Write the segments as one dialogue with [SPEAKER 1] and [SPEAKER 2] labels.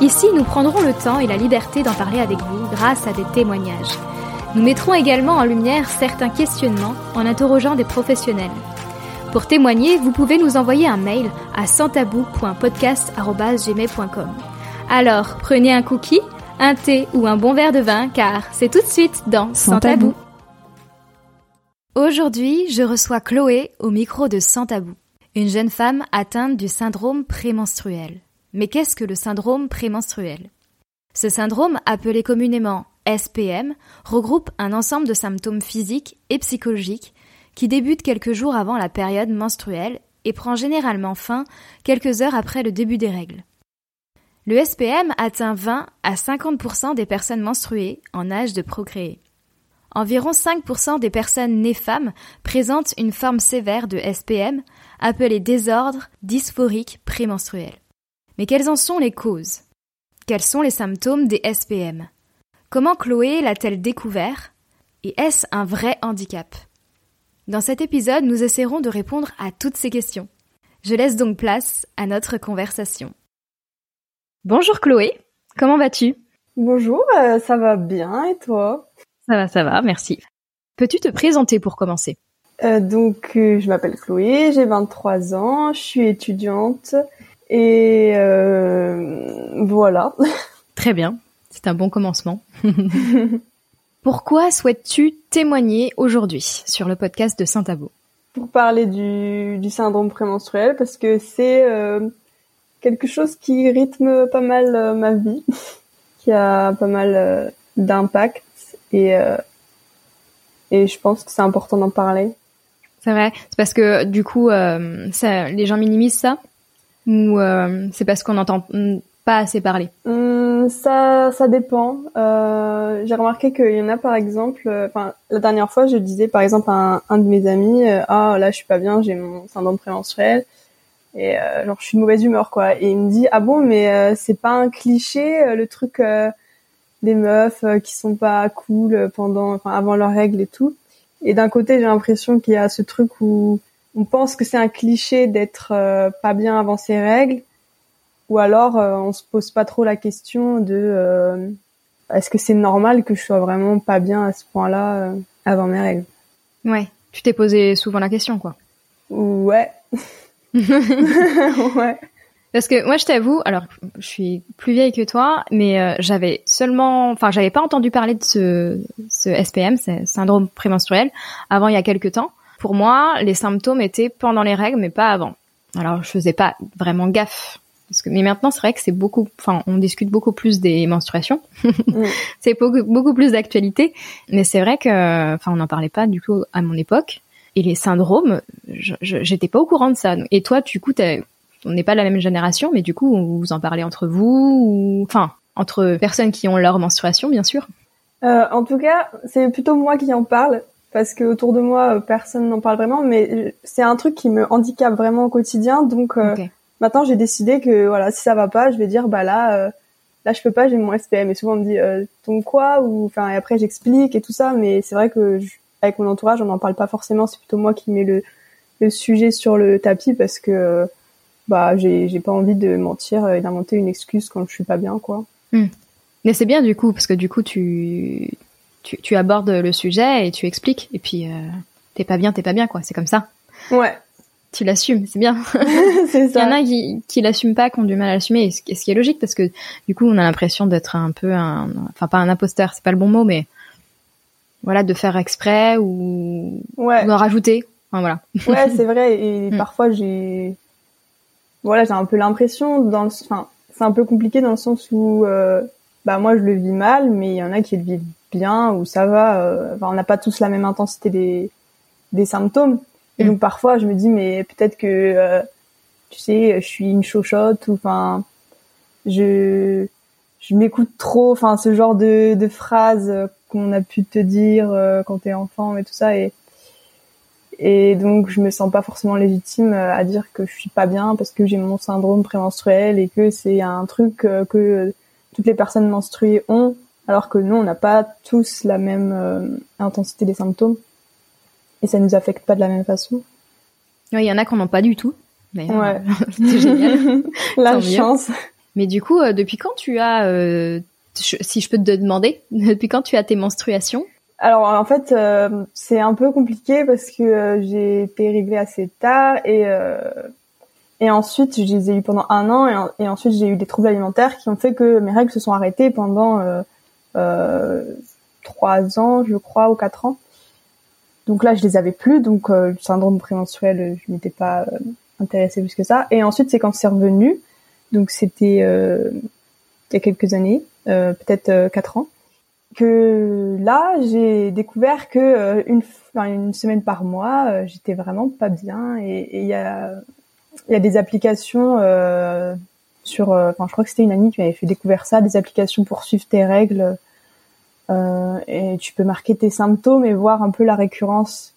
[SPEAKER 1] ici nous prendrons le temps et la liberté d'en parler avec vous grâce à des témoignages. Nous mettrons également en lumière certains questionnements en interrogeant des professionnels. Pour témoigner, vous pouvez nous envoyer un mail à santabou.podcast.gmail.com. Alors, prenez un cookie, un thé ou un bon verre de vin, car c'est tout de suite dans Sans, tabou. Aujourd'hui, je reçois Chloé au micro de Sans Tabou, une jeune femme atteinte du syndrome prémenstruel. Mais qu'est-ce que le syndrome prémenstruel? Ce syndrome, appelé communément SPM, regroupe un ensemble de symptômes physiques et psychologiques qui débutent quelques jours avant la période menstruelle et prend généralement fin quelques heures après le début des règles. Le SPM atteint 20 à 50% des personnes menstruées en âge de procréer. Environ 5% des personnes nées femmes présentent une forme sévère de SPM appelée désordre dysphorique prémenstruel. Mais quelles en sont les causes? Quels sont les symptômes des SPM Comment Chloé l'a-t-elle découvert? Et est-ce un vrai handicap? Dans cet épisode, nous essaierons de répondre à toutes ces questions. Je laisse donc place à notre conversation. Bonjour Chloé, comment vas-tu?
[SPEAKER 2] Bonjour, euh, ça va bien et toi?
[SPEAKER 1] Ça va, ça va, merci. Peux-tu te présenter pour commencer?
[SPEAKER 2] Euh, Donc, euh, je m'appelle Chloé, j'ai 23 ans, je suis étudiante et euh, voilà.
[SPEAKER 1] Très bien, c'est un bon commencement. Pourquoi souhaites-tu témoigner aujourd'hui sur le podcast de Saint-Abo?
[SPEAKER 2] Pour parler du, du, syndrome prémenstruel, parce que c'est euh, quelque chose qui rythme pas mal euh, ma vie, qui a pas mal d'impact et et je pense que c'est important d'en parler.
[SPEAKER 1] C'est vrai, c'est parce que du coup, ça, les gens minimisent ça? Ou euh, c'est parce qu'on n'entend pas assez parler?
[SPEAKER 2] Hum, Ça, ça dépend. Euh, J'ai remarqué qu'il y en a par exemple. Enfin, la dernière fois, je disais par exemple à un, un de mes amis, ah là, je suis pas bien, j'ai mon syndrome prémenstruel et genre je suis de mauvaise humeur quoi. Et il me dit, ah bon, mais c'est pas un cliché le truc des meufs euh, qui sont pas cool pendant, enfin, avant leurs règles et tout. Et d'un côté, j'ai l'impression qu'il y a ce truc où on pense que c'est un cliché d'être euh, pas bien avant ses règles, ou alors euh, on se pose pas trop la question de est-ce que c'est normal que je sois vraiment pas bien à ce point-là avant mes règles?
[SPEAKER 1] Ouais, tu t'es posé souvent la question, quoi.
[SPEAKER 2] Ouais. ouais.
[SPEAKER 1] Parce que moi, je t'avoue, alors je suis plus vieille que toi, mais euh, j'avais seulement, enfin, j'avais pas entendu parler de ce, ce SPM, ce syndrome prémenstruel, avant il y a quelques temps. Pour moi, les symptômes étaient pendant les règles, mais pas avant. Alors, je faisais pas vraiment gaffe. Parce que, mais maintenant, c'est vrai que c'est beaucoup, enfin, on discute beaucoup plus des menstruations. Mm. c'est beaucoup, beaucoup plus d'actualité. Mais c'est vrai que, enfin, on n'en parlait pas du coup à mon époque. Et les syndromes, j'étais pas au courant de ça. Et toi, du coup, on n'est pas la même génération, mais du coup, vous en parlez entre vous, ou enfin entre personnes qui ont leur menstruation, bien sûr.
[SPEAKER 2] Euh, en tout cas, c'est plutôt moi qui en parle parce que autour de moi, euh, personne n'en parle vraiment, mais c'est un truc qui me handicape vraiment au quotidien. Donc euh, maintenant, j'ai décidé que voilà, si ça va pas, je vais dire bah là, euh, là je peux pas, j'ai mon SPM. Et souvent on me dit euh, ton quoi ou enfin et après j'explique et tout ça, mais c'est vrai que avec mon entourage, on n'en parle pas forcément. C'est plutôt moi qui mets le, le sujet sur le tapis parce que bah j'ai j'ai pas envie de mentir et d'inventer une excuse quand je suis pas bien quoi.
[SPEAKER 1] Hmm. Mais c'est bien du coup parce que du coup tu tu, tu abordes le sujet et tu expliques et puis euh, t'es pas bien t'es pas bien quoi c'est comme ça.
[SPEAKER 2] Ouais.
[SPEAKER 1] Tu l'assumes c'est bien.
[SPEAKER 2] c'est ça.
[SPEAKER 1] Il y en a qui qui l'assument pas qui ont du mal à l'assumer et ce, qui est logique parce que du coup on a l'impression d'être un peu un enfin pas un imposteur c'est pas le bon mot mais voilà de faire exprès ou,
[SPEAKER 2] ouais.
[SPEAKER 1] ou d'en rajouter. Enfin, voilà.
[SPEAKER 2] ouais c'est vrai et hmm. parfois j'ai voilà, j'ai un peu l'impression dans le, enfin, c'est un peu compliqué dans le sens où, euh, bah moi je le vis mal, mais il y en a qui le vivent bien ou ça va. Euh, enfin, on n'a pas tous la même intensité des des symptômes. Et mm. donc parfois je me dis mais peut-être que euh, tu sais, je suis une chochotte ou enfin je je m'écoute trop, enfin ce genre de, de phrases qu'on a pu te dire quand t'es enfant et tout ça et et donc je me sens pas forcément légitime à dire que je suis pas bien parce que j'ai mon syndrome prémenstruel et que c'est un truc que toutes les personnes menstruées ont alors que nous on n'a pas tous la même intensité des symptômes et ça nous affecte pas de la même façon.
[SPEAKER 1] Il y en a qui n'en ont pas du tout.
[SPEAKER 2] Ouais.
[SPEAKER 1] c'est génial.
[SPEAKER 2] la chance.
[SPEAKER 1] Mais du coup, euh, depuis quand tu as, euh, si je peux te demander, depuis quand tu as tes menstruations?
[SPEAKER 2] Alors en fait, euh, c'est un peu compliqué parce que j'ai été réglée assez tard et et ensuite je les ai eu pendant un an et, ensuite j'ai eu des troubles alimentaires qui ont fait que mes règles se sont arrêtées pendant trois ans, je crois, ou quatre ans. Donc là, je les avais plus, donc le syndrome prémenstruel, je m'étais pas intéressée plus que ça. Et ensuite, c'est quand c'est revenu, donc c'était euh, il y a quelques années, euh, peut-être euh, quatre ans, que là j'ai découvert que une, une semaine par mois, j'étais vraiment pas bien. Et il y a y a des applications sur, enfin je crois que c'était une amie qui m'avait fait découvrir ça, des applications pour suivre tes règles. et tu peux marquer tes symptômes et voir un peu la récurrence.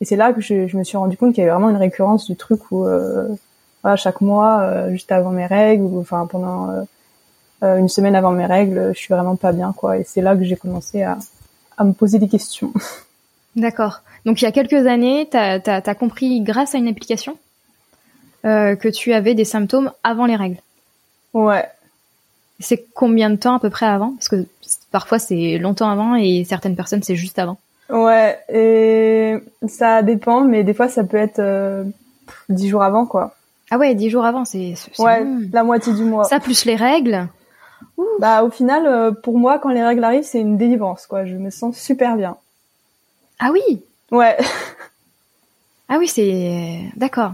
[SPEAKER 2] Et c'est là que je, me suis rendu compte qu'il y avait vraiment une récurrence du truc où voilà, chaque mois, euh, juste avant mes règles, ou enfin pendant euh, euh, une semaine avant mes règles, je suis vraiment pas bien, quoi. Et c'est là que j'ai commencé à, à me poser des questions.
[SPEAKER 1] D'accord. Donc il y a quelques années, tu as, as, compris grâce à une application? Euh, que tu avais des symptômes avant les règles.
[SPEAKER 2] Ouais.
[SPEAKER 1] C'est combien de temps à peu près avant? Parce que parfois c'est longtemps avant et certaines personnes c'est juste avant.
[SPEAKER 2] Ouais, et ça dépend, mais des fois ça peut être dix jours avant, quoi.
[SPEAKER 1] Ah ouais, dix jours avant, c'est
[SPEAKER 2] ouais la moitié du mois.
[SPEAKER 1] Ça plus les règles.
[SPEAKER 2] Bah au final, euh, pour moi, quand les règles arrivent, c'est une délivrance, quoi. Je me sens super bien.
[SPEAKER 1] Ah oui?
[SPEAKER 2] Ouais.
[SPEAKER 1] Ah oui, c'est d'accord.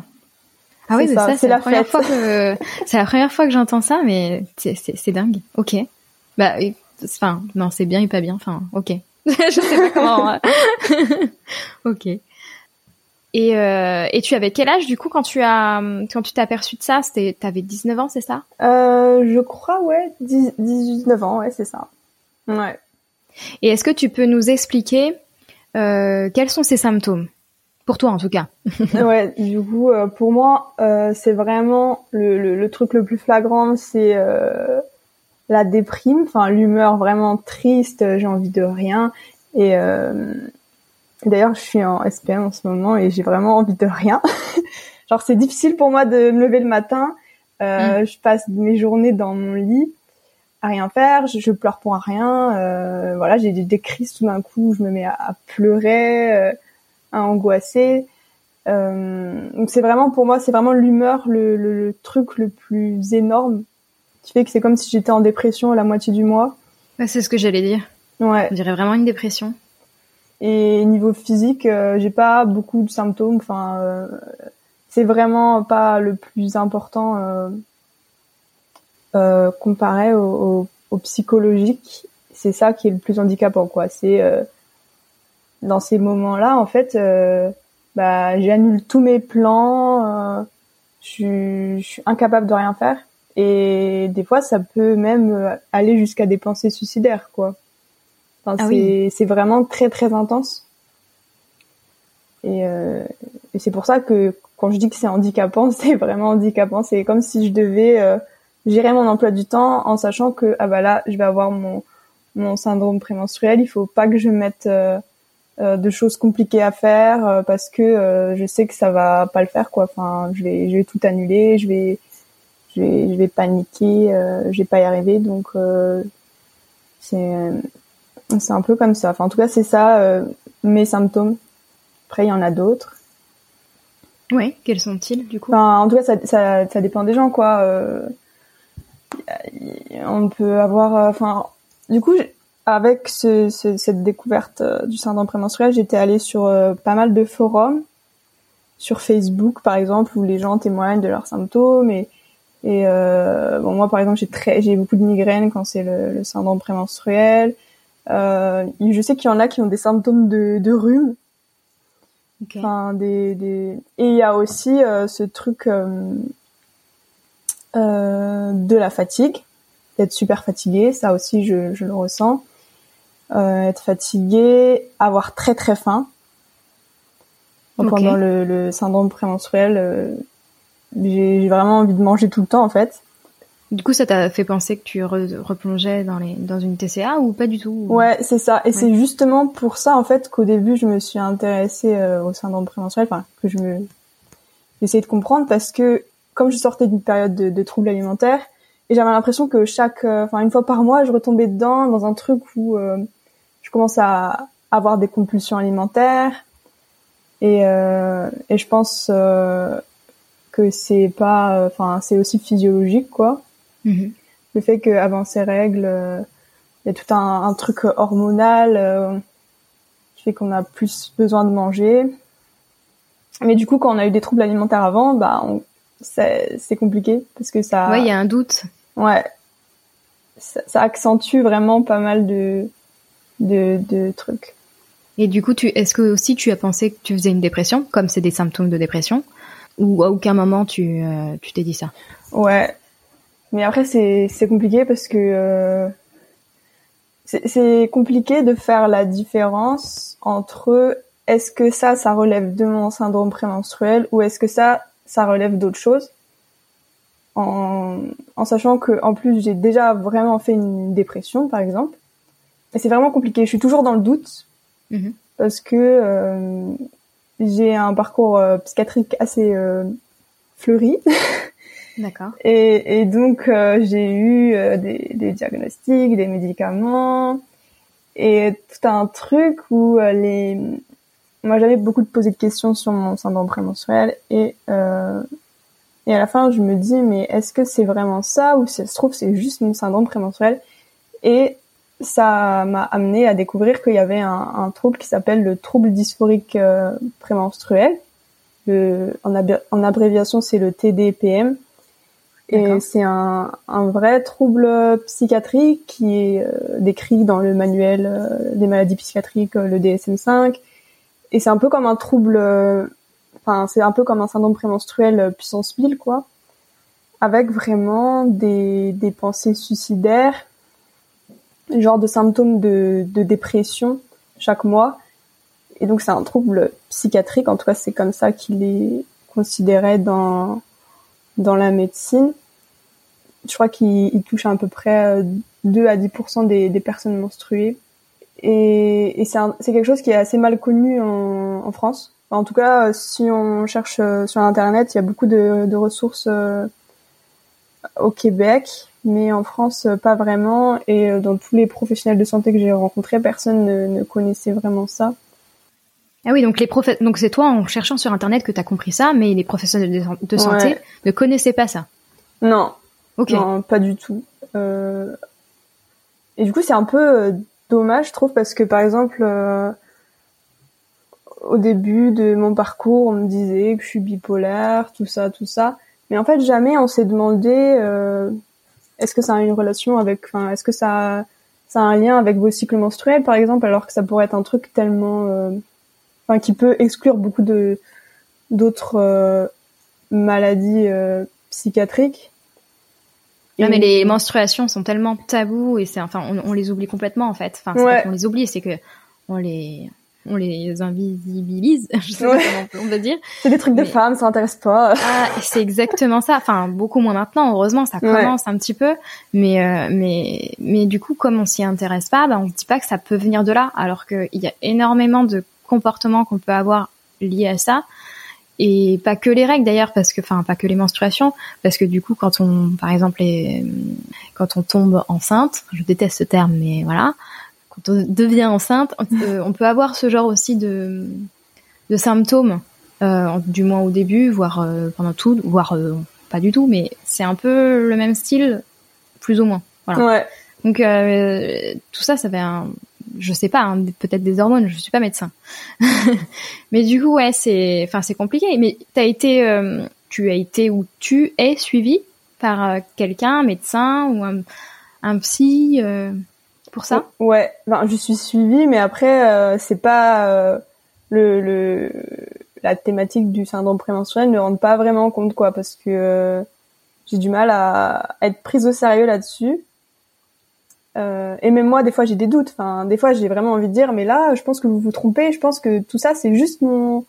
[SPEAKER 1] Ah oui, ça, c'est la, première fois que c'est la première fois que j'entends ça, mais c'est dingue. Ok. Bah, enfin, non, c'est bien et pas bien. Enfin, ok. je sais pas comment. ok. Et, euh, et tu avais quel âge du coup quand tu as quand tu t'es aperçu de ça? C'était t'avais 19 ans, c'est ça?
[SPEAKER 2] Euh, Je crois ouais, 10, 19 ans, ouais, c'est ça. Ouais.
[SPEAKER 1] Et est-ce que tu peux nous expliquer euh, quels sont ces symptômes? Pour toi en tout cas
[SPEAKER 2] Ouais, du coup euh, pour moi euh, c'est vraiment le, le, le, truc le plus flagrant, c'est euh, la déprime, enfin l'humeur vraiment triste, j'ai envie de rien et D'ailleurs, je suis en SPM en ce moment et j'ai vraiment envie de rien. Genre, c'est difficile pour moi de me lever le matin. Euh, mm. Je passe mes journées dans mon lit à rien faire. Je, pleure pour rien. Euh, voilà, j'ai des, crises tout d'un coup. Je me mets à, pleurer, euh, à angoisser. Euh, donc c'est vraiment pour moi, c'est vraiment l'humeur, le, le, truc le plus énorme qui fait que c'est comme si j'étais en dépression la moitié du mois.
[SPEAKER 1] c'est ce que j'allais dire.
[SPEAKER 2] Ouais.
[SPEAKER 1] On dirait vraiment une dépression.
[SPEAKER 2] Et niveau physique, euh, j'ai pas beaucoup de symptômes. Enfin, euh, c'est vraiment pas le plus important comparé au, au, psychologique. C'est ça qui est le plus handicapant, quoi. C'est dans ces moments-là, en fait, bah, j'annule tous mes plans. je, je suis incapable de rien faire. Et des fois, ça peut même aller jusqu'à des pensées suicidaires, quoi. Ah c'est vraiment très très intense. Euh, et, c'est pour ça que quand je dis que c'est handicapant, c'est vraiment handicapant. C'est comme si je devais euh, gérer mon emploi du temps en sachant que ah bah là je vais avoir mon mon syndrome prémenstruel. Il faut pas que je mette euh, de choses compliquées à faire parce que je sais que ça va pas le faire quoi. Enfin je vais je vais tout annuler, je vais je vais je vais paniquer, je vais pas y arriver donc c'est c'est un peu comme ça. Enfin, en tout cas, c'est ça euh, mes symptômes. Après, il y en a d'autres.
[SPEAKER 1] Oui, quels sont-ils du coup?
[SPEAKER 2] Enfin, En tout cas, ça, ça, ça, dépend des gens, quoi. Euh, on peut avoir... Euh, enfin, du coup, avec ce, ce, cette découverte euh, du syndrome prémenstruel, j'étais allée sur pas mal de forums, sur Facebook par exemple, où les gens témoignent de leurs symptômes et et bon moi par exemple j'ai très j'ai beaucoup de migraines quand c'est le, le syndrome prémenstruel euh, je sais qu'il y en a qui ont des symptômes de, de rhume. Enfin, des, des... Et il y a aussi euh, ce truc euh, euh, de la fatigue. d'être super fatiguée, ça aussi je, je le ressens. Euh, être fatiguée, avoir très très faim. Pendant le, le, syndrome prémenstruel, euh, j'ai vraiment envie de manger tout le temps en fait.
[SPEAKER 1] Du coup, ça t'a fait penser que tu replongeais dans, les, dans une TCA ou pas du tout
[SPEAKER 2] Ouais, c'est ça. Et c'est justement pour ça en fait qu'au début je me suis intéressée euh, au syndrome prémenstruel, enfin que je me j'essayais de comprendre parce que comme je sortais d'une période de, de troubles alimentaires et j'avais l'impression que chaque, enfin une fois par mois, je retombais dedans dans un truc où je commence à avoir des compulsions alimentaires et, euh, et je pense euh, que c'est pas, enfin c'est aussi physiologique quoi. Mm-hmm. Le fait qu'avant ces règles, euh, il y a tout un, un truc hormonal qui fait qu'on a plus besoin de manger. Mais du coup, quand on a eu des troubles alimentaires avant, bah c'est compliqué parce que ça.
[SPEAKER 1] Ouais, il y a un doute.
[SPEAKER 2] Ouais, ça, ça, accentue vraiment pas mal de de, de trucs.
[SPEAKER 1] Et du coup, tu, est-ce que aussi tu as pensé que tu faisais une dépression, comme c'est des symptômes de dépression, ou à aucun moment tu, euh, tu t'es dit ça?
[SPEAKER 2] Ouais, mais après c'est c'est compliqué parce que euh, c'est compliqué de faire la différence entre est-ce que ça ça relève de mon syndrome prémenstruel ou est-ce que ça ça relève d'autre chose en, en sachant que en plus j'ai déjà vraiment fait une dépression par exemple c'est vraiment compliqué. Je suis toujours dans le doute mhm. parce que euh, j'ai un parcours euh, psychiatrique assez euh, fleuri.
[SPEAKER 1] D'accord.
[SPEAKER 2] Et, et, donc euh, j'ai eu des, des, diagnostics, des médicaments et tout un truc où les moi j'avais beaucoup de poser de questions sur mon syndrome prémenstruel et et à la fin je me dis mais est-ce que c'est vraiment ça ou si ça se trouve c'est juste mon syndrome prémenstruel et ça m'a amené à découvrir qu'il y avait un, un trouble qui s'appelle le trouble dysphorique euh, prémenstruel. Le, en, en, abréviation, c'est le TDPM. Et c'est un, un, vrai trouble psychiatrique qui est euh, décrit dans le manuel euh, des maladies psychiatriques, le DSM-5. Et c'est un peu comme un trouble, enfin c'est un peu comme un syndrome prémenstruel puissance 1000 quoi, avec vraiment des, des pensées suicidaires genre de symptômes de, de dépression chaque mois. Et donc c'est un trouble psychiatrique, en tout cas c'est comme ça qu'il est considéré dans, dans la médecine. Je crois qu'il touche à, peu près 2 euh, à 10% des, des personnes menstruées. Et, et c'est quelque chose qui est assez mal connu en, en France. en tout cas, si on cherche euh, sur Internet, il y a beaucoup de, de ressources euh, au Québec mais en France euh, pas vraiment. Et euh, dans tous les professionnels de santé que j'ai rencontrés personne ne, connaissait vraiment ça.
[SPEAKER 1] Ah oui donc les prof donc c'est toi en cherchant sur internet que tu as compris ça mais les professionnels de, santé ne connaissaient pas ça.
[SPEAKER 2] Non. Ok. Non pas du tout. Euh... et du coup c'est un peu dommage je trouve parce que par exemple au début de mon parcours on me disait que je suis bipolaire tout ça tout ça. Mais en fait jamais on s'est demandé euh, est-ce que ça a une relation avec, enfin, est-ce que ça, ça a un lien avec vos cycles menstruels, par exemple, alors que ça pourrait être un truc tellement, euh, enfin, qui peut exclure beaucoup de d'autres euh, maladies euh, psychiatriques?
[SPEAKER 1] Non, mais les menstruations sont tellement tabous et c'est, enfin, on, on, les oublie complètement en fait. Enfin, qu'on les oublie, c'est que on les, on les invisibilise, je sais pas comment on peut dire.
[SPEAKER 2] C'est des trucs de femmes, ça intéresse pas.
[SPEAKER 1] Ah, c'est exactement ça. Enfin, beaucoup moins maintenant. Heureusement, ça commence un petit peu, mais euh, mais mais du coup, comme on s'y intéresse pas, ben on se dit pas que ça peut venir de là, alors qu'il y a énormément de comportements qu'on peut avoir liés à ça. Et pas que les règles d'ailleurs, parce que, enfin, pas que les menstruations, parce que du coup, quand on, par exemple, quand on tombe enceinte, je déteste ce terme, mais voilà, quand on devient enceinte, on peut avoir ce genre aussi de, de symptômes, euh, du moins au début, voire euh, pendant tout, voire euh, pas du tout, mais c'est un peu le même style, plus ou moins. Voilà.
[SPEAKER 2] Ouais.
[SPEAKER 1] Donc tout ça, ça fait un, je sais pas, hein, peut-être des hormones. Je suis pas médecin, mais du coup, ouais, c'est, enfin, c'est compliqué. Mais t'as été, tu as été ou tu es suivi par quelqu'un, médecin ou un, un psy pour ça?
[SPEAKER 2] Ouais, ben, je suis suivie, mais après euh, c'est pas euh, le, le la thématique du syndrome prémenstruel ne rend pas vraiment compte quoi, parce que euh, j'ai du mal à, être prise au sérieux là-dessus. Et même moi, des fois, j'ai des doutes. Enfin, des fois, j'ai vraiment envie de dire, mais là, je pense que vous vous trompez. Je pense que tout ça, c'est juste mon,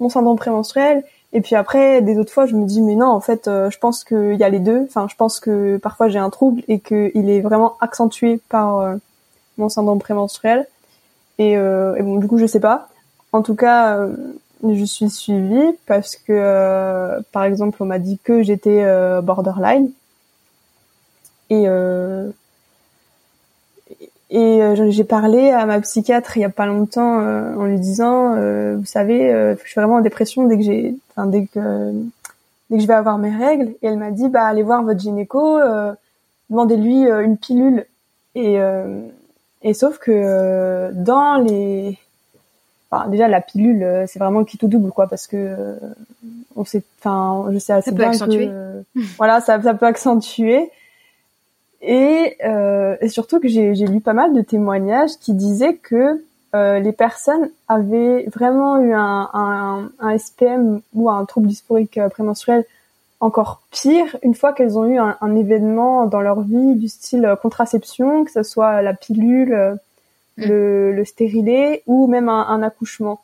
[SPEAKER 2] mon syndrome prémenstruel. Et puis après, des autres fois, je me dis, mais non, en fait, euh, je pense qu'il y a les deux. Enfin, je pense que parfois j'ai un trouble et qu'il est vraiment accentué par euh, mon syndrome prémenstruel. Et, et, bon, du coup, je sais pas. En tout cas, je suis suivie parce que, par exemple, on m'a dit que j'étais borderline. Et et euh, j'ai parlé à ma psychiatre il y a pas longtemps euh, en lui disant, euh, vous savez, je suis vraiment en dépression dès que j'ai, enfin dès que dès que je vais avoir mes règles. Et elle m'a dit, bah allez voir votre gynéco, demandez-lui une pilule. Et et sauf que dans les, enfin déjà la pilule, c'est vraiment qui tout double quoi, parce que on sait, enfin je sais assez
[SPEAKER 1] ça
[SPEAKER 2] bien
[SPEAKER 1] que
[SPEAKER 2] voilà ça ça peut accentuer. Et, euh, et surtout que j'ai lu pas mal de témoignages qui disaient que euh, les personnes avaient vraiment eu un, un, un, SPM ou un trouble dysphorique euh, prémenstruel encore pire une fois qu'elles ont eu un, un, événement dans leur vie du style euh, contraception, que ce soit la pilule, euh, mm. le, le stérilet ou même un, un accouchement.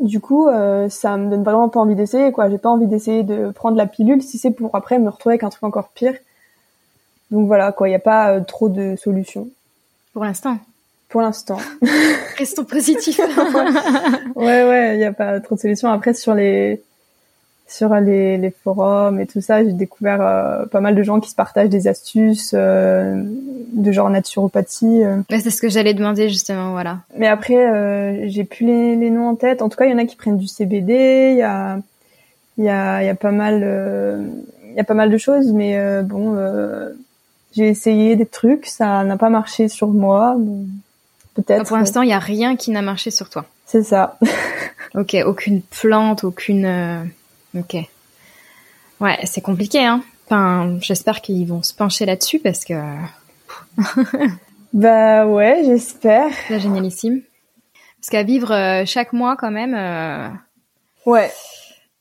[SPEAKER 2] Du coup, euh, ça me donne vraiment pas envie d'essayer. quoi. J'ai pas envie d'essayer de prendre la pilule si c'est pour après me retrouver avec un truc encore pire. Donc voilà, quoi, il n'y a pas euh, trop de solutions.
[SPEAKER 1] Pour l'instant.
[SPEAKER 2] Pour l'instant.
[SPEAKER 1] Restons positifs.
[SPEAKER 2] ouais, ouais, il n'y a pas trop de solutions. Après, sur les sur les, les forums et tout ça, j'ai découvert euh, pas mal de gens qui se partagent des astuces euh, de genre naturopathie.
[SPEAKER 1] c'est ce que j'allais demander justement, voilà.
[SPEAKER 2] Mais après, j'ai plus les, les, noms en tête. En tout cas, il y en a qui prennent du CBD. Il y a il y a il y a pas mal il y a pas mal de choses, mais bon j'ai essayé des trucs, ça n'a pas marché sur moi. Peut-être.
[SPEAKER 1] Pour l'instant, il n'y a rien qui n'a marché sur toi.
[SPEAKER 2] C'est ça.
[SPEAKER 1] ok, aucune plante, aucune. Euh, ok. Ouais, c'est compliqué, hein. Enfin, j'espère qu'ils vont se pencher là-dessus parce que.
[SPEAKER 2] bah ouais, j'espère.
[SPEAKER 1] C'est génialissime. Parce qu'à vivre euh, chaque mois quand même. Euh,
[SPEAKER 2] ouais.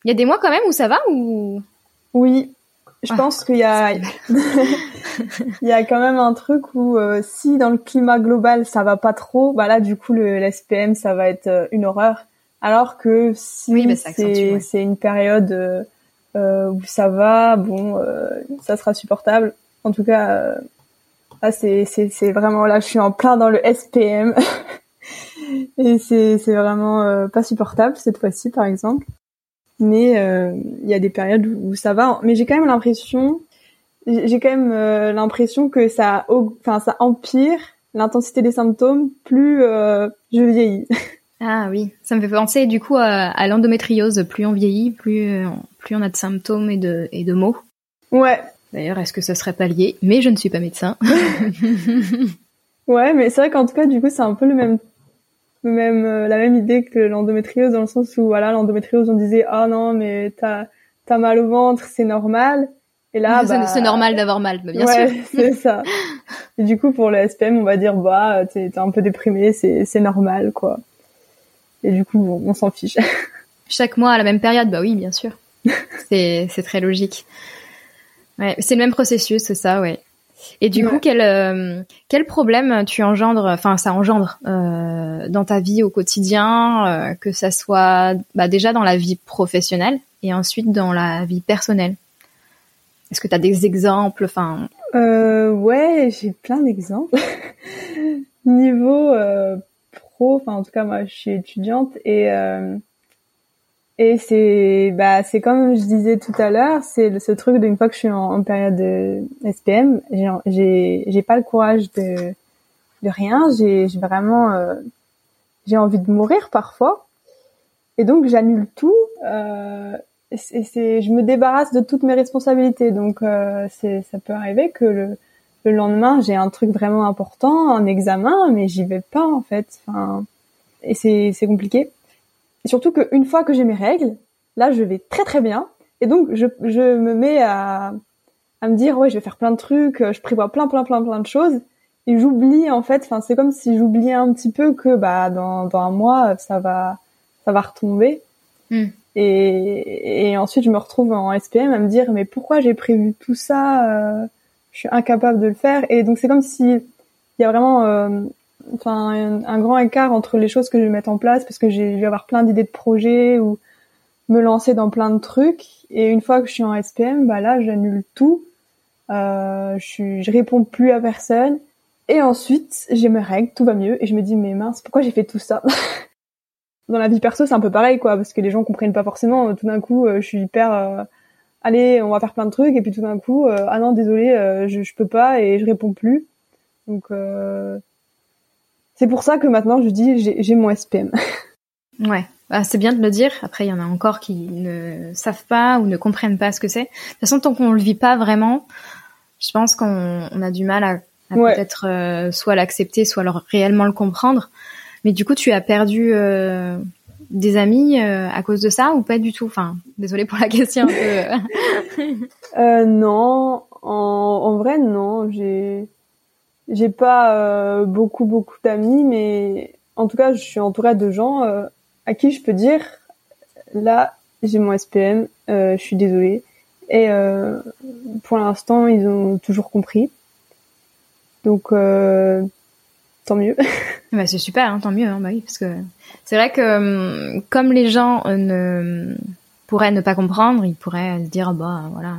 [SPEAKER 1] Il y a des mois quand même où ça va ou?
[SPEAKER 2] Oui, je ah. pense qu'il y a il y a quand même un truc où euh, si dans le climat global ça va pas trop, bah là du coup le l'SPM ça va être euh, une horreur. Alors que si c'est une période euh, où ça va, bon, ça sera supportable. En tout cas, ah, c'est c'est c'est vraiment là, je suis en plein dans le SPM et c'est c'est vraiment pas supportable cette fois-ci par exemple mais euh, il y a des périodes où, ça va. Mais j'ai quand même l'impression, j'ai quand même euh, l'impression que ça, enfin ça empire l'intensité des symptômes plus euh, je vieillis.
[SPEAKER 1] Ah oui, ça me fait penser du coup à, l'endométriose. Plus on vieillit, plus plus on a de symptômes et de et de mots.
[SPEAKER 2] Ouais.
[SPEAKER 1] D'ailleurs, est-ce que ça serait pas lié? Mais je ne suis pas médecin.
[SPEAKER 2] ouais, mais c'est vrai qu'en tout cas, du coup, c'est un peu le même même euh, la même idée que l'endométriose dans le sens où voilà l'endométriose on disait ah non mais t'as t'as mal au ventre c'est normal. Et là
[SPEAKER 1] bah, c'est normal d'avoir mal bien
[SPEAKER 2] ouais, c'est ça. Et du coup pour le SPM on va dire bah t'es un peu déprimé c'est c'est normal quoi. Et du coup on, on s'en fiche.
[SPEAKER 1] Chaque mois à la même période bah oui bien sûr. C'est c'est très logique. Ouais c'est le même processus c'est ça ouais et du coup, quel, euh, quel problème tu engendres, enfin ça engendre euh, dans ta vie au quotidien, euh, que ça soit bah, déjà dans la vie professionnelle et ensuite dans la vie personnelle? Est-ce que tu as des exemples enfin?
[SPEAKER 2] Euh, Ouais, j'ai plein d'exemples. Niveau pro, enfin en tout cas moi je suis étudiante et et c'est bah c'est comme je disais tout à l'heure, c'est ce truc d'une fois que je suis en, période de SPM, j'ai j'ai pas le courage de de rien, j'ai vraiment euh, j'ai envie de mourir parfois. Et donc j'annule tout euh, et c'est je me débarrasse de toutes mes responsabilités. Donc euh, c'est ça peut arriver que le le lendemain, j'ai un truc vraiment important, un examen, mais j'y vais pas en fait. Enfin, et c'est c'est compliqué. Et surtout qu'une fois que j'ai mes règles, là, je vais très très bien. Et donc, je, je me mets à, à me dire, ouais, je vais faire plein de trucs, je prévois plein plein plein plein de choses. Et j'oublie, en fait, enfin, c'est comme si j'oubliais un petit peu que, bah, dans, dans un mois, ça va, ça va retomber. Hmm. Et, et ensuite, je me retrouve en SPM à me dire, mais pourquoi j'ai prévu tout ça? Euh, je suis incapable de le faire. Et donc, c'est comme si il y a vraiment enfin un, grand écart entre les choses que je vais mettre en place parce que j'ai vais avoir plein d'idées de projets ou me lancer dans plein de trucs. Et une fois que je suis en SPM bah là j'annule tout. Euh, je, je réponds plus à personne. Et ensuite j'ai mes règles tout va mieux. Et je me dis mais mince pourquoi j'ai fait tout ça? Dans la vie perso c'est un peu pareil quoi parce que les gens comprennent pas forcément. Tout d'un coup euh, je suis hyper euh, allez on va faire plein de trucs. Et puis tout d'un coup euh, ah non désolé je, je peux pas et je réponds plus. Donc c'est pour ça que maintenant je dis j'ai mon SPM.
[SPEAKER 1] ouais, bah, c'est bien de le dire. Après, il y en a encore qui ne savent pas ou ne comprennent pas ce que c'est. De toute façon, tant qu'on le vit pas vraiment, je pense qu'on a du mal à, peut-être euh, soit l'accepter, soit alors réellement le comprendre. Mais du coup, tu as perdu euh, des amis euh, à cause de ça ou pas du tout? Enfin, désolée pour la question.
[SPEAKER 2] non, en, en vrai, non. J'ai j'ai pas euh, beaucoup beaucoup d'amis, mais en tout cas, je suis entourée de gens euh, à qui je peux dire là, j'ai mon SPM, euh, je suis désolée. Et pour l'instant, ils ont toujours compris. Donc tant mieux.
[SPEAKER 1] bah, c'est super, hein, tant mieux, hein, bah oui, parce que c'est vrai que hum, comme les gens ne pourraient ne pas comprendre, ils pourraient se dire bah voilà,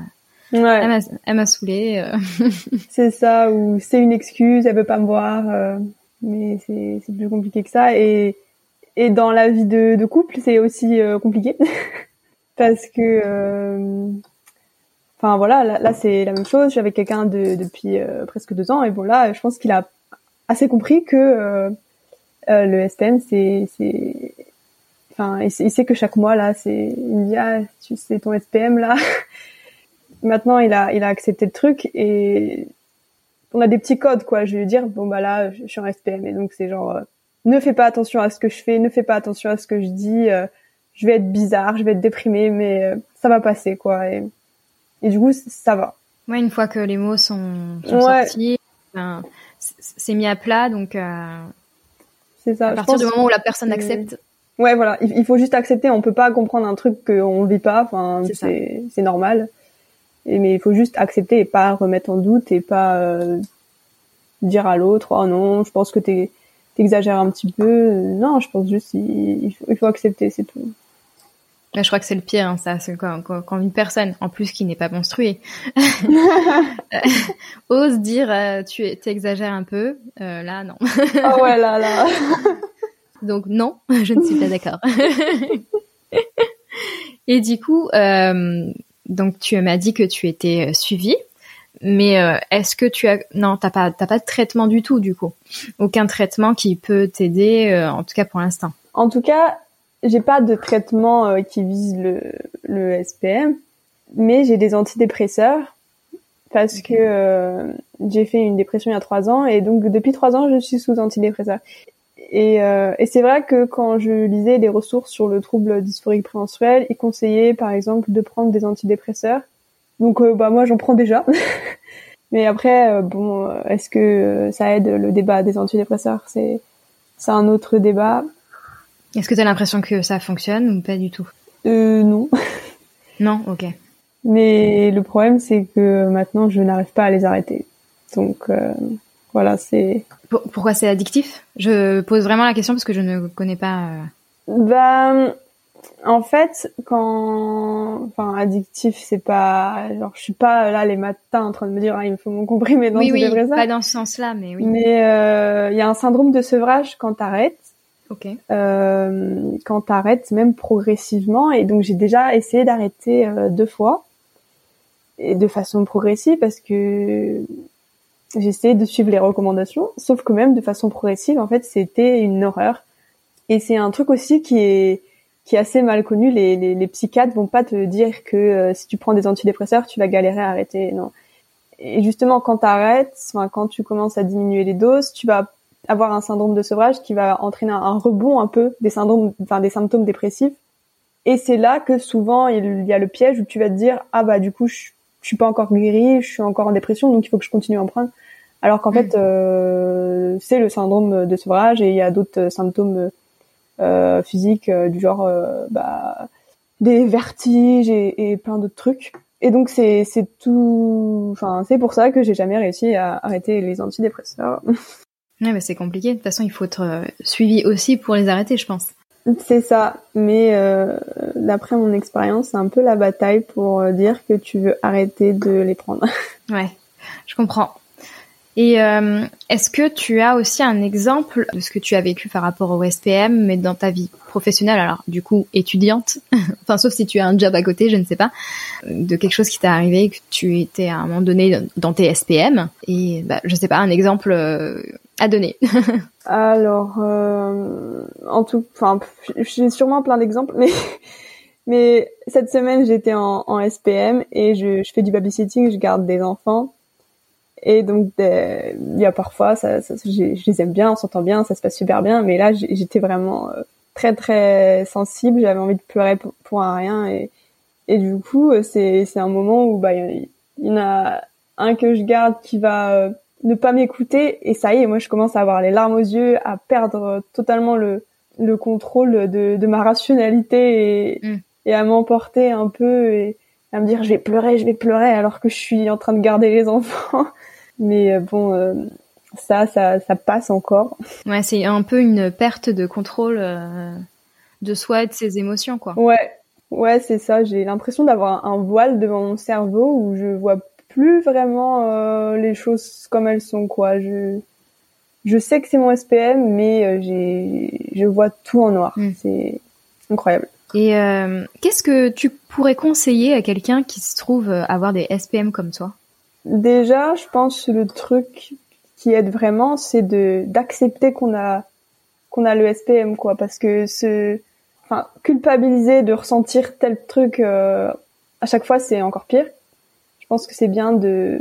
[SPEAKER 1] Ouais. Elle m'a saoulée. Euh.
[SPEAKER 2] c'est ça, ou c'est une excuse, elle veut pas me voir. Euh, mais c'est plus compliqué que ça. Et, et dans la vie de, de couple, c'est aussi euh, compliqué. Parce que... Enfin voilà, là, là c'est la même chose. Je suis avec quelqu'un de, depuis presque deux ans. Et bon là, je pense qu'il a assez compris que le SPM, c'est... Enfin, il, il, sait que chaque mois, là, c'est... Il me dit, ah, tu sais, ton SPM, là maintenant il a il a accepté le truc et on a des petits codes quoi. Je vais lui dire bon bah là je, suis en SPM et donc c'est genre euh, ne fais pas attention à ce que je fais, ne fais pas attention à ce que je dis. Euh, je vais être bizarre, je vais être déprimée, mais euh, ça va passer quoi. Et, et du coup ça va.
[SPEAKER 1] Ouais, une fois que les mots sont, sortis, ben, c'est mis à plat donc.
[SPEAKER 2] c'est ça.
[SPEAKER 1] À partir du moment où la personne accepte.
[SPEAKER 2] Ouais, voilà. Il, faut juste accepter. On peut pas comprendre un truc qu'on vit pas. Enfin, c'est normal mais il faut juste accepter et pas remettre en doute et pas euh, dire à l'autre oh non je pense que tu t'exagères un petit peu non je pense juste il, faut, il faut, accepter c'est tout
[SPEAKER 1] je crois que c'est le pire, hein, ça. C'est quand, quand, une personne, en plus qui n'est pas menstruée, ose dire euh, tu exagères un peu. Euh, là, non.
[SPEAKER 2] oh ouais, là, là.
[SPEAKER 1] Donc non, je ne suis pas d'accord. Et du coup, euh, donc tu m'as dit que tu étais euh, suivie, mais euh, est-ce que tu as non t'as pas t'as pas de traitement du tout du coup, aucun traitement qui peut t'aider euh, en tout cas pour l'instant.
[SPEAKER 2] En tout cas, j'ai pas de traitement qui vise le le SPM, mais j'ai des antidépresseurs parce que j'ai fait une dépression il y a trois ans et donc depuis trois ans je suis sous antidépresseurs. Et, euh, et c'est vrai que quand je lisais des ressources sur le trouble dysphorique prémenstruel, ils conseillaient par exemple de prendre des antidépresseurs. Donc euh, bah moi j'en prends déjà. Mais après euh, bon, est-ce que ça aide le débat des antidépresseurs? C'est c'est un autre débat.
[SPEAKER 1] Est-ce que tu as l'impression que ça fonctionne ou pas du tout?
[SPEAKER 2] Euh non.
[SPEAKER 1] non, OK.
[SPEAKER 2] Mais le problème c'est que maintenant je n'arrive pas à les arrêter. Donc voilà, c'est.
[SPEAKER 1] Pourquoi c'est addictif? Je pose vraiment la question parce que je ne connais pas.
[SPEAKER 2] Euh. Bah, en fait, quand, enfin, addictif, c'est pas, genre, je suis pas là les matins en train de me dire, ah, il me faut mon comprimé
[SPEAKER 1] oui, oui, pas dans ce sens-là, mais oui.
[SPEAKER 2] Mais euh, il y a un syndrome de sevrage quand t'arrêtes.
[SPEAKER 1] Ok.
[SPEAKER 2] Euh, quand t'arrêtes, même progressivement, et donc j'ai déjà essayé d'arrêter euh, deux fois et de façon progressive parce que essayé de suivre les recommandations, sauf que même de façon progressive, en fait, c'était une horreur. Et c'est un truc aussi qui est qui est assez mal connu. Les, les, les psychiatres vont pas te dire que euh, si tu prends des antidépresseurs, tu vas galérer à arrêter. Non. Et justement, quand tu arrêtes, enfin, quand tu commences à diminuer les doses, tu vas avoir un syndrome de sevrage qui va entraîner un rebond un peu des syndromes, enfin des symptômes dépressifs. Et c'est là que souvent il y a le piège où tu vas te dire ah bah du coup je, je suis pas encore guérie, je suis encore en dépression, donc il faut que je continue à en prendre. Alors qu'en fait, mm. euh, c'est le syndrome de sevrage et il y a d'autres symptômes euh, physiques euh, du genre bah, des vertiges et, et plein d'autres trucs. Et donc c'est c'est tout, enfin c'est pour ça que j'ai jamais réussi à arrêter les antidépresseurs.
[SPEAKER 1] Ouais, mais c'est compliqué. De toute façon, il faut être suivi aussi pour les arrêter, je pense.
[SPEAKER 2] C'est ça, mais euh, d'après mon expérience, c'est un peu la bataille pour euh, dire que tu veux arrêter de les prendre.
[SPEAKER 1] Ouais, je comprends. Et euh, est-ce que tu as aussi un exemple de ce que tu as vécu par rapport au SPM, mais dans ta vie professionnelle, alors du coup étudiante, enfin sauf si tu as un job à côté, je ne sais pas, de quelque chose qui t'est arrivé, que tu étais à un moment donné dans tes SPM, et bah, je sais pas, un exemple à donner.
[SPEAKER 2] Alors, euh, en tout, enfin, j'ai sûrement plein d'exemples, mais mais cette semaine j'étais en, en, SPM et je, je, fais du babysitting, je garde des enfants. Et donc il y a parfois, ça, ça je les aime bien, on s'entend bien, ça se passe super bien, mais là j'étais vraiment euh, très très sensible, j'avais envie de pleurer pour, pour un rien et et du coup c'est c'est un moment où bah il y, y en a un que je garde qui va euh, ne pas m'écouter et ça y est, moi je commence à avoir les larmes aux yeux, à perdre totalement le, le contrôle de, de ma rationalité et, mm. et à m'emporter un peu et à me dire je vais pleurer, je vais pleurer alors que je suis en train de garder les enfants. Mais euh, bon, euh, ça, ça, ça passe encore.
[SPEAKER 1] Ouais, c'est un peu une perte de contrôle euh, de soi et de ses émotions, quoi.
[SPEAKER 2] Ouais, ouais, c'est ça. J'ai l'impression d'avoir un voile devant mon cerveau où je vois plus vraiment euh, les choses comme elles sont quoi. Je je sais que c'est mon SPM, mais euh, j'ai je vois tout en noir. Hmm. C'est incroyable.
[SPEAKER 1] Et euh, qu'est-ce que tu pourrais conseiller à quelqu'un qui se trouve avoir des SPM comme toi?
[SPEAKER 2] Déjà, je pense que le truc qui aide vraiment, c'est de d'accepter qu'on a qu'on a le SPM quoi, parce que ce enfin culpabiliser de ressentir tel truc à chaque fois, c'est encore pire je pense que c'est bien de,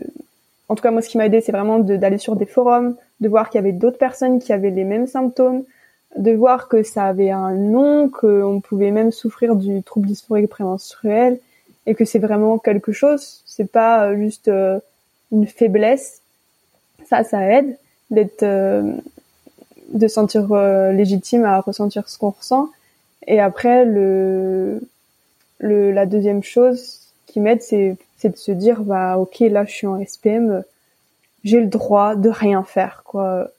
[SPEAKER 2] en tout cas moi ce qui m'a aidé c'est vraiment d'aller sur des forums, de voir qu'il y avait d'autres personnes qui avaient les mêmes symptômes, de voir que ça avait un nom, qu'on pouvait même souffrir du trouble dysphorique prémenstruel et que c'est vraiment quelque chose, c'est pas euh, juste euh, une faiblesse. Ça, ça aide d'être, euh, de sentir légitime à ressentir ce qu'on ressent. Et après, le, le, la deuxième chose qui m'aide, c'est c'est de se dire bah ok là je suis en SPM, j'ai le droit de rien faire quoi.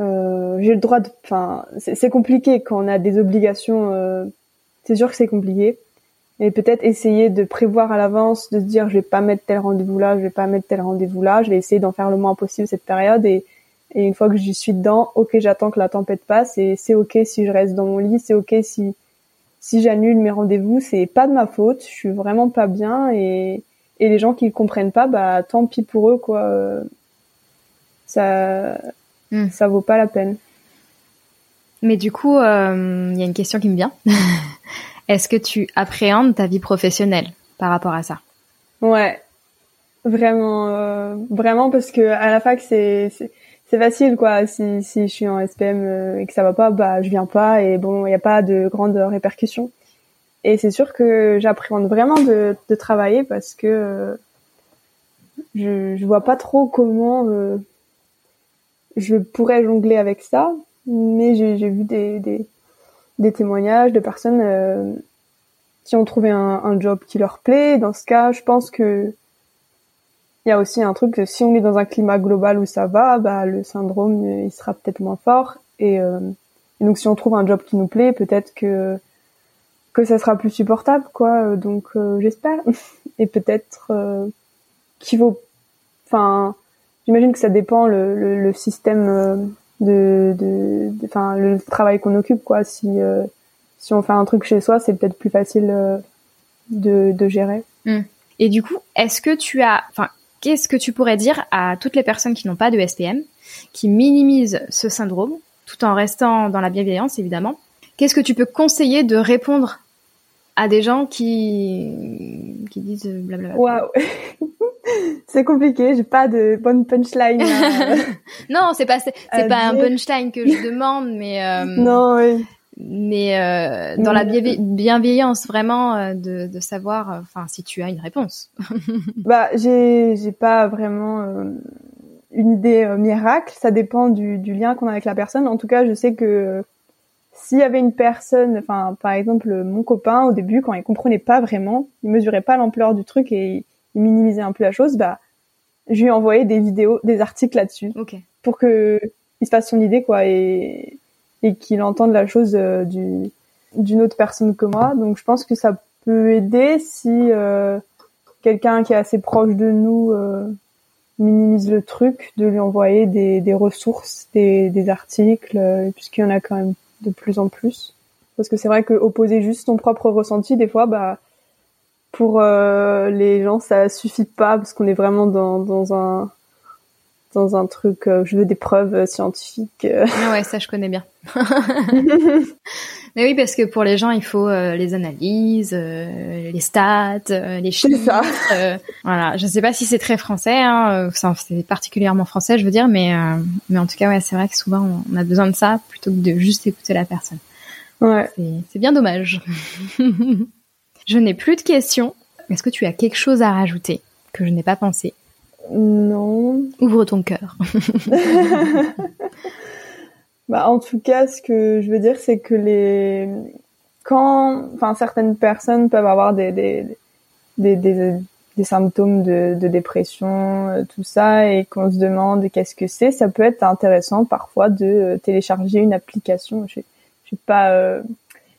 [SPEAKER 2] Euh, j'ai le droit de, enfin c'est compliqué quand on a des obligations. Euh, c'est sûr que c'est compliqué, mais peut-être essayer de prévoir à l'avance, de se dire je vais pas mettre tel rendez-vous là, je vais pas mettre tel rendez-vous là, je vais essayer d'en faire le moins possible cette période et et une fois que j'y suis dedans, ok j'attends que la tempête passe et c'est ok si je reste dans mon lit, c'est ok si si j'annule mes rendez-vous, c'est pas de ma faute, je suis vraiment pas bien et et les gens qui comprennent pas, bah tant pis pour eux quoi. Ça, hmm. ça vaut pas la peine.
[SPEAKER 1] Mais du coup, euh, il y a une question qui me vient. Est-ce que tu appréhendes ta vie professionnelle par rapport à ça?
[SPEAKER 2] Ouais, vraiment, euh, vraiment parce que à la fac c'est c'est facile quoi. Si si je suis en SPM euh, et que ça va pas, bah je viens pas et bon, il n'y a pas de grandes répercussions. Et c'est sûr que j'appréhende vraiment de, de, travailler parce que euh, je, je vois pas trop comment euh, je pourrais jongler avec ça. Mais j'ai vu des, des, des, témoignages de personnes euh, qui ont trouvé un, un, job qui leur plaît. Dans ce cas, je pense que il y a aussi un truc que si on est dans un climat global où ça va, bah le syndrome il sera peut-être moins fort. Et, et donc si on trouve un job qui nous plaît, peut-être que que ça sera plus supportable, quoi. Euh, donc euh, j'espère. Et peut-être euh, qu'il vaut. Enfin, j'imagine que ça dépend le, le, système de, de, enfin le travail qu'on occupe, quoi. Si si on fait un truc chez soi, c'est peut-être plus facile de, de gérer.
[SPEAKER 1] Hmm. Et du coup, est-ce que tu as, enfin, qu'est-ce que tu pourrais dire à toutes les personnes qui n'ont pas de SPM, qui minimisent ce syndrome, tout en restant dans la bienveillance, évidemment? Qu'est-ce que tu peux conseiller de répondre à des gens qui qui disent blablabla.
[SPEAKER 2] Waouh. c'est compliqué, j'ai pas de bonne punchline.
[SPEAKER 1] non, c'est pas c'est pas un punchline que je demande mais euh,
[SPEAKER 2] Non, oui.
[SPEAKER 1] Mais euh, dans la bienveillance vraiment euh, de, de savoir euh, enfin si tu as une réponse.
[SPEAKER 2] bah, j'ai j'ai pas vraiment euh, une idée miracle, ça dépend du du lien qu'on a avec la personne. En tout cas, je sais que s'il y avait une personne, enfin par exemple mon copain au début quand il comprenait pas vraiment, il mesurait pas l'ampleur du truc et il minimisait un peu la chose, bah je lui envoyais des vidéos, des articles là-dessus,
[SPEAKER 1] okay.
[SPEAKER 2] pour que il se fasse son idée quoi et et qu'il entende la chose du d'une autre personne que moi. Donc je pense que ça peut aider si quelqu'un qui est assez proche de nous minimise le truc, de lui envoyer des, des ressources, des, des articles, puisqu'il y en a quand même de plus en plus. Parce que c'est vrai que opposer juste ton propre ressenti, des fois, bah, pour euh, les gens, ça suffit pas parce qu'on est vraiment dans, dans un dans un truc. Euh, je veux des preuves scientifiques.
[SPEAKER 1] Ah ouais, ça je connais bien. Mais oui, parce que pour les gens, il faut euh, les analyses, euh, les stats, euh, les chiffres. Ça. voilà, je sais pas si c'est très français, hein, c'est particulièrement français, je veux dire, mais mais en tout cas, ouais, c'est vrai que souvent on a besoin de ça plutôt que de juste écouter la personne.
[SPEAKER 2] Ouais.
[SPEAKER 1] C'est bien dommage. je n'ai plus de questions. Est-ce que tu as quelque chose à rajouter que je n'ai pas pensé?
[SPEAKER 2] Non.
[SPEAKER 1] Ouvre ton cœur.
[SPEAKER 2] Bah, en tout cas, ce que je veux dire, c'est que les quand, enfin, certaines personnes peuvent avoir des des des, des, des symptômes de, de dépression, euh, tout ça, et qu'on se demande qu'est-ce que c'est, ça peut être intéressant parfois de euh, télécharger une application. Je, je suis pas euh,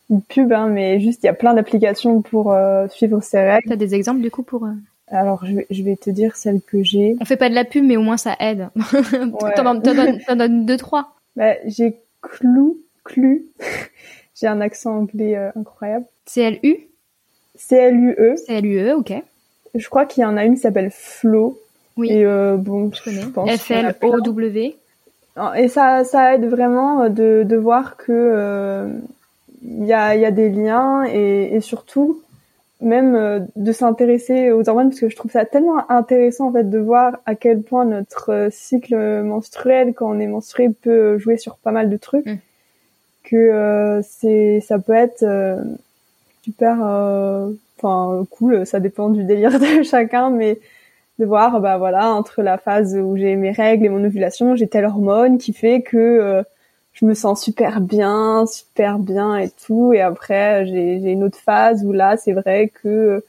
[SPEAKER 2] une pub, hein, mais juste il y a plein d'applications pour suivre ses règles.
[SPEAKER 1] T'as des exemples du coup pour
[SPEAKER 2] alors, je vais, je vais te dire celle que j'ai.
[SPEAKER 1] On fait pas de la pub, mais au moins ça aide. Ouais. t'en, donnes, donnes deux, trois.
[SPEAKER 2] Bah, j'ai Clou, Clu. j'ai un accent anglais euh, incroyable.
[SPEAKER 1] C-L-U
[SPEAKER 2] C-L-U-E.
[SPEAKER 1] C-L-U-E, ok.
[SPEAKER 2] Je crois qu'il y en a une qui s'appelle Flo.
[SPEAKER 1] Oui.
[SPEAKER 2] Et euh, bon, je, pense
[SPEAKER 1] F-L-O-W.
[SPEAKER 2] Et ça, ça aide vraiment euh, de, de voir que il y, a, y a des liens et, et surtout même euh, de s'intéresser aux hormones parce que je trouve ça tellement intéressant en fait de voir à quel point notre euh, cycle menstruel quand on est menstrué peut jouer sur pas mal de trucs mm. que euh, c'est ça peut être super enfin cool ça dépend du délire de chacun mais de voir bah voilà entre la phase où j'ai mes règles et mon ovulation j'ai telle hormone qui fait que je me sens super bien, super bien et tout. Et après, j'ai, j'ai une autre phase où là, c'est vrai que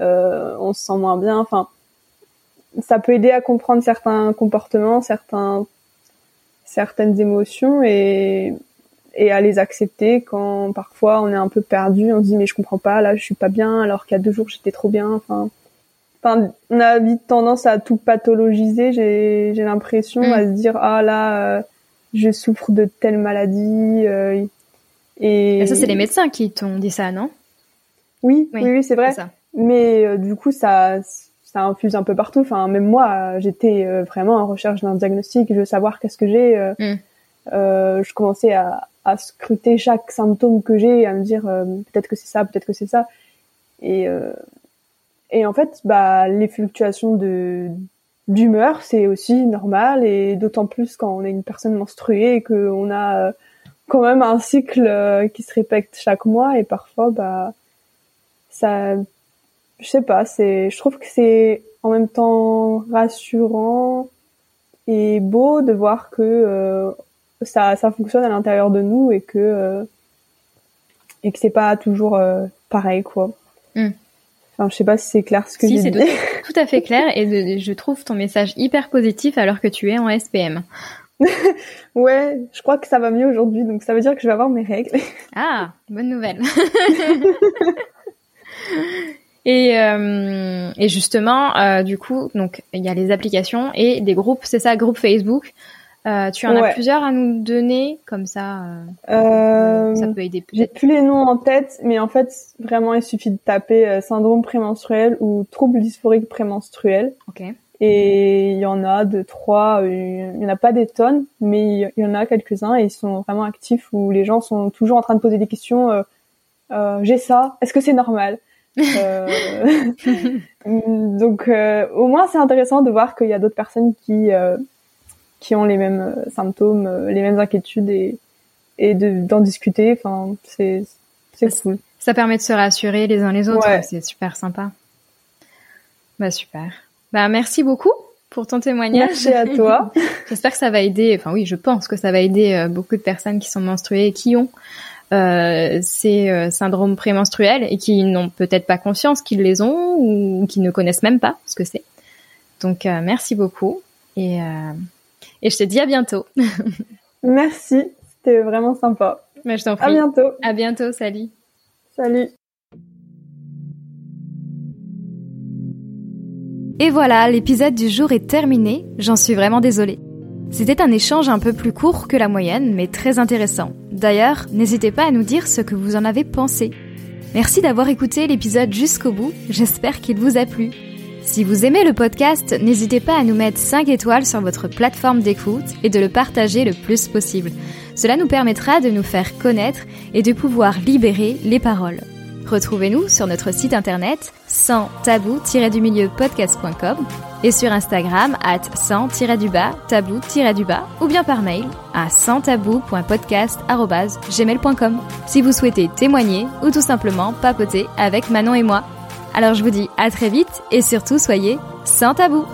[SPEAKER 2] euh, on se sent moins bien. Enfin, ça peut aider à comprendre certains comportements, certains, certaines émotions et et à les accepter quand parfois on est un peu perdu. On se dit mais je comprends pas, là je suis pas bien, alors qu'il y a deux jours j'étais trop bien. Enfin, enfin, on a vite tendance à tout pathologiser. J'ai j'ai l'impression mm. à se dire ah là. Euh, je souffre de telle maladie. Euh, et...
[SPEAKER 1] ça, c'est les médecins qui t'ont dit ça, non?
[SPEAKER 2] Oui, oui, oui, c'est vrai. Mais euh, du coup, ça, ça infuse un peu partout. Enfin, même moi, j'étais euh, vraiment en recherche d'un diagnostic. Je veux savoir qu'est-ce que j'ai. Mm. je commençais à, à, scruter chaque symptôme que j'ai, à me dire peut-être que c'est ça, peut-être que c'est ça. Et et en fait, bah, les fluctuations de d'humeur, c'est aussi normal et d'autant plus quand on est une personne menstruée et qu'on a euh, quand même un cycle euh, qui se répète chaque mois et parfois bah ça je sais pas, c'est je trouve que c'est en même temps rassurant et beau de voir que euh, ça ça fonctionne à l'intérieur de nous et que et que c'est pas toujours pareil quoi. Mm. Enfin, je sais pas si c'est clair ce que
[SPEAKER 1] si,
[SPEAKER 2] j'ai dit.
[SPEAKER 1] Tout, à fait clair et je trouve ton message hyper positif alors que tu es en SPM.
[SPEAKER 2] ouais, je crois que ça va mieux aujourd'hui, donc ça veut dire que je vais avoir mes règles.
[SPEAKER 1] ah, bonne nouvelle. et, euh, et justement, euh, du coup, donc il y a les applications et des groupes, c'est ça, groupe Facebook euh, tu en as plusieurs à nous donner, comme ça, euh, euh, ça peut aider.
[SPEAKER 2] J'ai plus les noms en tête, mais en fait, vraiment, il suffit de taper syndrome prémenstruel ou trouble dysphorique prémenstruel.
[SPEAKER 1] Ok.
[SPEAKER 2] Et il y en a deux, trois, il y en a pas des tonnes, mais il y en a quelques-uns et ils sont vraiment actifs où les gens sont toujours en train de poser des questions. Euh, j'ai ça, est-ce que c'est normal Donc au moins c'est intéressant de voir qu'il y a d'autres personnes qui qui ont les mêmes euh, symptômes, euh, les mêmes inquiétudes et, et d'en discuter. Enfin, c'est cool.
[SPEAKER 1] Ça permet de se rassurer les uns les autres. C'est super sympa. Bah super. Bah merci beaucoup pour ton témoignage.
[SPEAKER 2] Merci à toi.
[SPEAKER 1] J'espère que ça va aider. Enfin oui, je pense que ça va aider euh, beaucoup de personnes qui sont menstruées et qui ont euh, ces syndromes prémenstruels et qui n'ont peut-être pas conscience qu'ils les ont ou qui ne connaissent même pas ce que c'est. Donc merci beaucoup et Et je te dis à bientôt.
[SPEAKER 2] Merci, c'était vraiment sympa.
[SPEAKER 1] Mais je t'en prie.
[SPEAKER 2] À bientôt.
[SPEAKER 1] À bientôt, salut.
[SPEAKER 2] Salut.
[SPEAKER 1] Et voilà, l'épisode du jour est terminé, j'en suis vraiment désolée. C'était un échange un peu plus court que la moyenne, mais très intéressant. D'ailleurs, n'hésitez pas à nous dire ce que vous en avez pensé. Merci d'avoir écouté l'épisode jusqu'au bout, j'espère qu'il vous a plu. Si vous aimez le podcast, n'hésitez pas à nous mettre 5 étoiles sur votre plateforme d'écoute et de le partager le plus possible. Cela nous permettra de nous faire connaître et de pouvoir libérer les paroles. Retrouvez-nous sur notre site internet sans tabou-du-milieu podcast.com et sur Instagram at sans-du-bas tabou-du-bas ou bien par mail à sans-tabou.podcast.gmail.com si vous souhaitez témoigner ou tout simplement papoter avec Manon et moi. Alors je vous dis à très vite et surtout soyez sans tabou